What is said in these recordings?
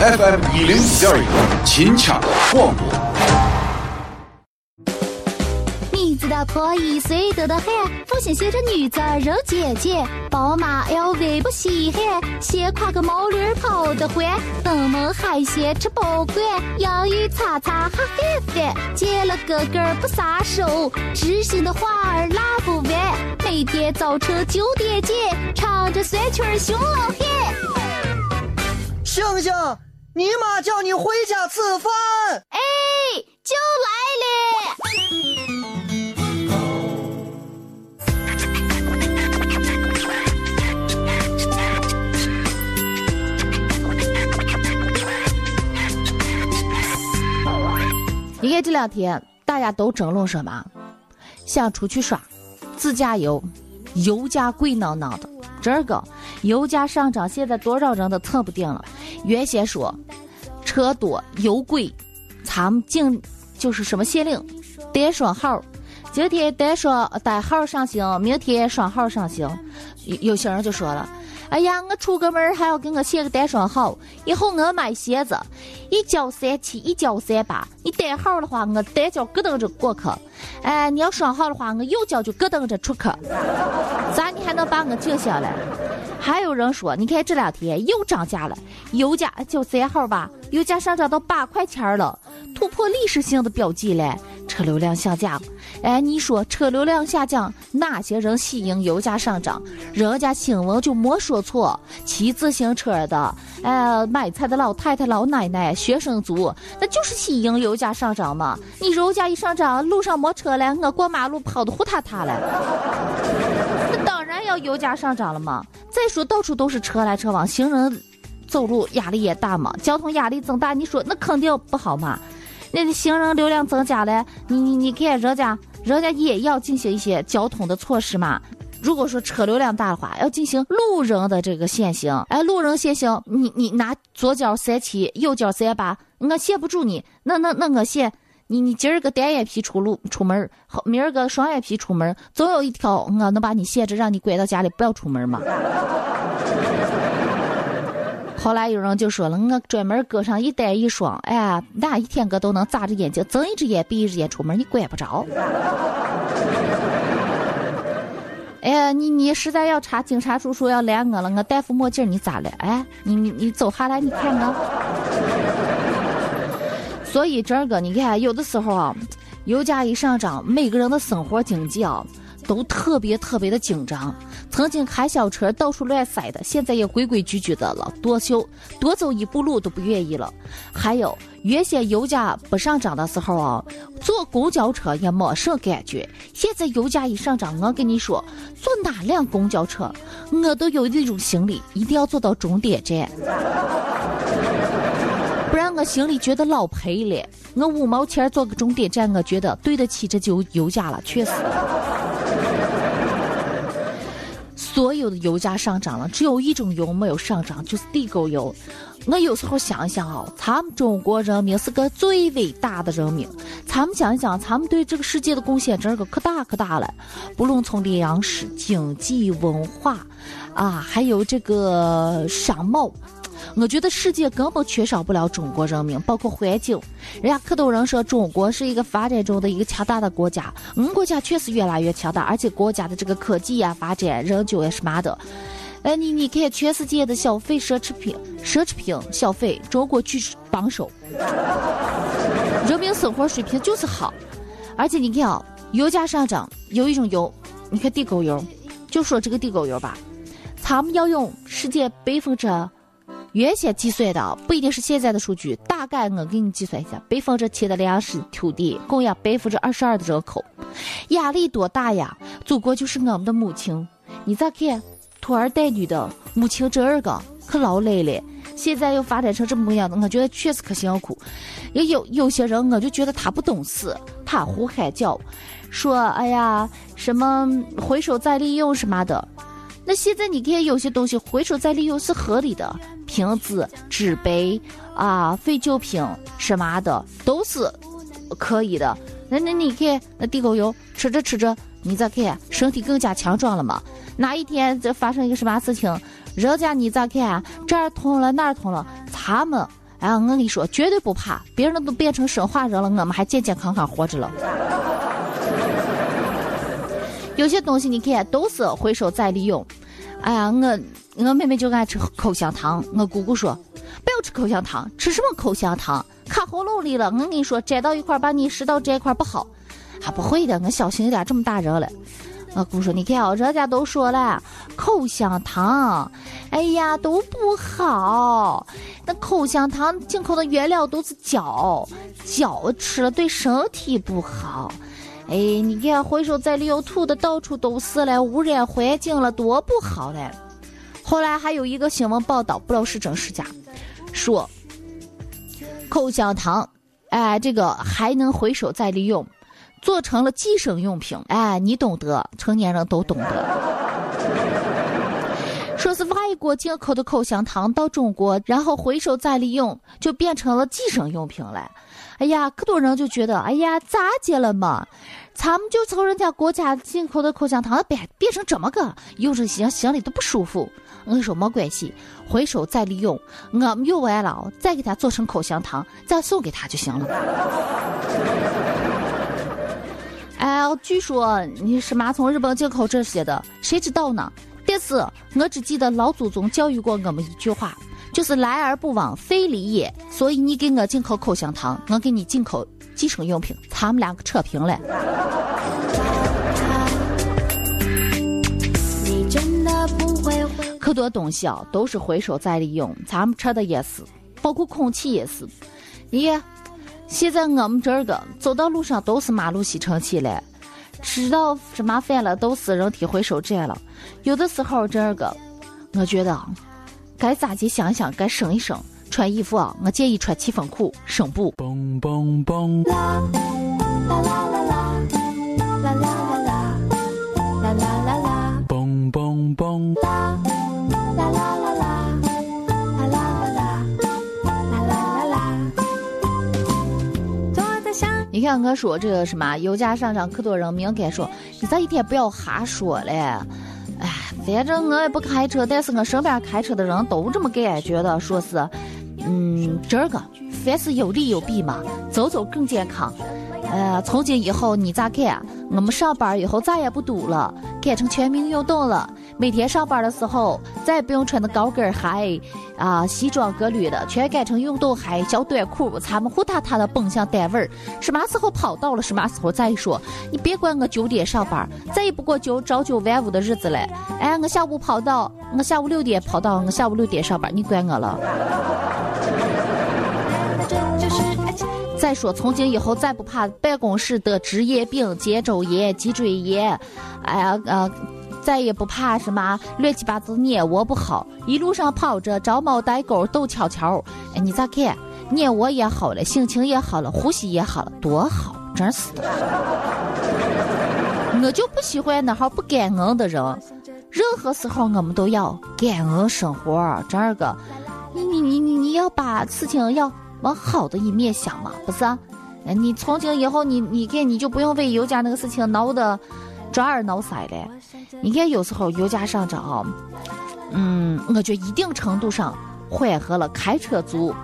FM 一零一点一，秦腔广播。你知道破一岁得的很，父亲写着女子肉姐姐，宝马 LV 不稀罕，先挎个毛驴跑得欢，登门海鲜吃不惯，洋芋擦擦哈翻翻，见了哥哥不撒手，知心的话儿拉不完，每天早晨九点见，唱着酸曲儿熊老汉。星星，你妈叫你回家吃饭。哎，就来了。你看这两天大家都争论什么？想出去耍，自驾游，油价贵囊囊的。这个油价上涨，现在多少人都扯不定了。原先说车多油贵，咱们净就是什么限令单双号，今天单双单号上行，明天双号上行。有有些人就说了。哎呀，我出个门还要给我写个单双号，以后我买鞋子一交三七，一交三八。你单号的话，我单脚咯噔着过去；哎，你要双号的话，我右脚就咯噔着出去。咋你还能把我静下来？还有人说，你看这两天又涨价了，油价就三号吧，油价上涨到八块钱了，突破历史性的标记了。车流量下降，哎，你说车流量下降，哪些人吸引油价上涨？人家新闻就没说错，骑自行车的，哎，买菜的老太太、老奶奶、学生族，那就是吸引油价上涨嘛。你油价一上涨，路上没车了，我过马路跑的呼塌塌了，要油价上涨了嘛。再说到处都是车来车往，行人走路压力也大嘛，交通压力增大，你说那肯定不好嘛。那的行人流量增加了，你你你看人家，人家也要进行一些交通的措施嘛。如果说车流量大的话，要进行路人的这个限行。哎，路人限行，你你拿左脚三七，右脚三八，我限不住你。那那那我限你，你今儿个单眼皮出路出门，明儿个双眼皮出门，总有一条我能把你限制，让你关到家里不要出门嘛。后来有人就说了，我专门搁上一单一双，哎呀，哪一天个都能眨着眼睛睁一只眼闭一只眼出门，你管不着。哎呀，你你实在要查警察叔叔要拦我了，我戴副墨镜，你咋了？哎，你你你走下来，你看我。所以这个你看，有的时候啊，油价一上涨，每个人的生活经济啊。都特别特别的紧张，曾经开小车到处乱塞的，现在也规规矩矩的了，多修多走一步路都不愿意了。还有原先油价不上涨的时候啊，坐公交车也没什感觉，现在油价一上涨，我跟你说，坐哪辆公交车，我都有一种心理，一定要坐到终点站，我心里觉得老赔了。我五毛钱坐个终点站，我觉得对得起这油油价了，确实。所有的油价上涨了，只有一种油没有上涨，就是地沟油。我有时候想一想啊，咱们中国人民是个最伟大的人民，咱们想一想，咱们对这个世界的贡献真个可大可大了。不论从粮食、经济、文化，啊，还有这个商贸。我觉得世界根本缺少不了中国人民，包括环境。人家可多人说中国是一个发展中的一个强大的国家，我们国家确实越来越强大，而且国家的这个科技呀、发展、人均也是嘛的。哎，你你看全世界的消费奢侈品、奢侈品消费，中国居榜首，人民生活水平就是好。而且你看啊，油价上涨，有一种油，你看地沟油，就说这个地沟油吧，他们要用世界百分之。原先计算的不一定是现在的数据，大概我给你计算一下：百分之七的粮食土地供养百分之二十二的人口，压力多大呀？祖国就是我们的母亲，你再看，拖儿带女的母亲这二个可劳累了。现在又发展成这么个样子，我觉得确实可辛苦。也有有些人，我就觉得他不懂事，他胡喊叫，说哎呀什么回收再利用什么的。那现在你看，有些东西回收再利用是合理的，瓶子、纸杯啊、废旧品什么的都是可以的。那那你看，那地沟油吃着吃着，你再看身体更加强壮了嘛？哪一天这发生一个什么事情，人家你再看这儿痛了那儿痛了，他们哎，我跟你说，绝对不怕，别人都变成生化人了，我们还健健康康活着了。有些东西你看都是回收再利用。哎呀，我我妹妹就爱吃口香糖，我姑姑说不要吃口香糖，吃什么口香糖卡喉咙里了。我跟你说，粘到一块儿把你食道这一块不好。还不会的，我小心一点，这么大人了。我姑说：“你看啊，人家都说了，口香糖，哎呀都不好。那口香糖进口的原料都是胶，胶吃了对身体不好。哎，你看回收再利用吐的到处都是了，污染环境了，多不好嘞。后来还有一个新闻报道，不知道是真是假，说口香糖，哎，这个还能回收再利用。”做成了计生用品，哎，你懂得，成年人都懂得。说是外国进口的口香糖到中国，然后回收再利用，就变成了计生用品了。哎呀，可多人就觉得，哎呀，咋接了嘛？咱们就从人家国家进口的口香糖变变成这么个，用着行心里都不舒服。我跟你说没关系，回收再利用，我们用完了再给它做成口香糖，再送给他就行了。哎，据说你是嘛从日本进口这些的，谁知道呢？但是我只记得老祖宗教育过我们一句话，就是来而不往非礼也。所以你给我进口口香糖，我给你进口计生用品，咱们两个扯平了。可多东西啊，都是回收再利用，咱们吃的也是，包括空气也是，咦。现在我们这儿个走到路上都是马路吸尘器了，吃到什么饭了都是人体回收站了。有的时候这个，我觉得该咋地想想，该省一省。穿衣服啊，我建议穿七分裤，省布。你看我说这个什么油价上涨，可多人明该说，你这一天不要瞎说了。反正我也不开车，但是我身边开车的人都这么感觉的，说是，嗯，这个凡事有利有弊嘛，走走更健康。呃，从今以后你咋看？我们上班以后再也不堵了，改成全民运动了。每天上班的时候再也不用穿的高跟鞋，啊，西装革履的，全改成运动鞋、小短裤，咱们呼嗒嗒的奔向单位儿。什么时候跑到了，什么时候再说。你别管我九点上班，再也不过九朝九晚五的日子了。哎，我下午跑到，我下午六点跑到，我下午六点上班，你管我了？再说，从今以后再不怕办公室得职业病、肩周炎、脊椎炎，哎呀，呃，再也不怕什么乱七八糟眼窝不好，一路上跑着找猫逮狗逗巧巧，哎，你咋看？眼窝也好了，心情也好了，呼吸也好了，多好，真是的。我就不喜欢那号不感恩的人，任何时候我们都要感恩生活，这个，你你你你你要把事情要。往好的一面想嘛，不是？哎，你从今以后，你你看，你就不用为油价那个事情闹得抓耳挠腮的。你看，有时候油价上涨，嗯，我觉得一定程度上缓和了开车族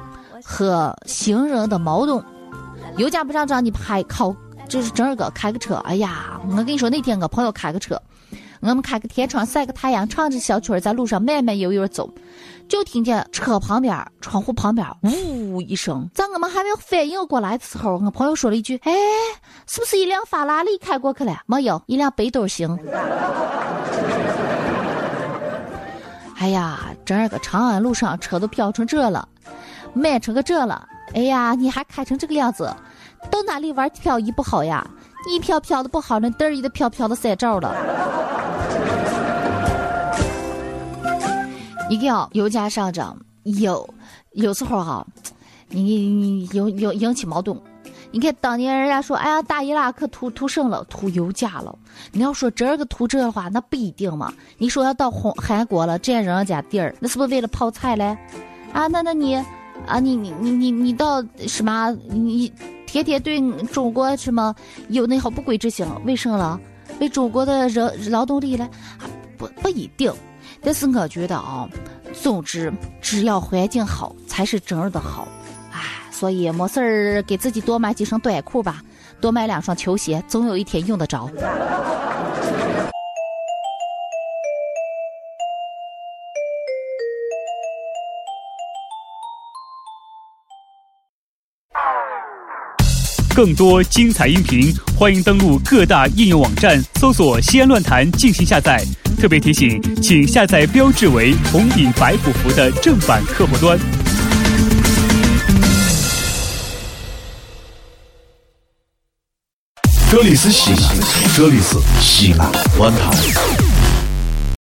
和行人的矛盾。油价不上涨，你还靠就是整个开个车。哎呀，我跟你说，那天我朋友开个车。我们开个天窗晒个太阳，唱着小曲儿在路上慢慢悠悠走，就听见车旁边窗户旁边呜一声。在我们还没有反应过来的时候，我朋友说了一句：“哎，是不是一辆法拉利开过去了？”没有，一辆北斗星。哎呀，这儿个长安路上车都飘成这了，满成个这了。哎呀，你还开成这个样子，到哪里玩漂移不好呀？你漂漂的不好，那嘚儿一的飘飘的三照了。一定要，油价上涨有有时候哈，你你有有引起矛盾。你看当年人家说，哎呀，大伊拉克图图什了？图油价了。你要说这个图这的话，那不一定嘛。你说要到红韩国了，占人家地儿，那是不是为了泡菜嘞？啊，那那你啊，你你你你你到什么？你天天对中国什么有那好不轨之心？为什么了？为中国的人劳动力嘞？不不一定。但是我觉得啊，总之只要环境好才是真的好。所以没事儿给自己多买几身短裤吧，多买两双球鞋，总有一天用得着。更多精彩音频，欢迎登录各大应用网站搜索“西安论坛”进行下载。特别提醒，请下载标志为红底白虎符的正版客户端。这里是西安，这里是西安论坛。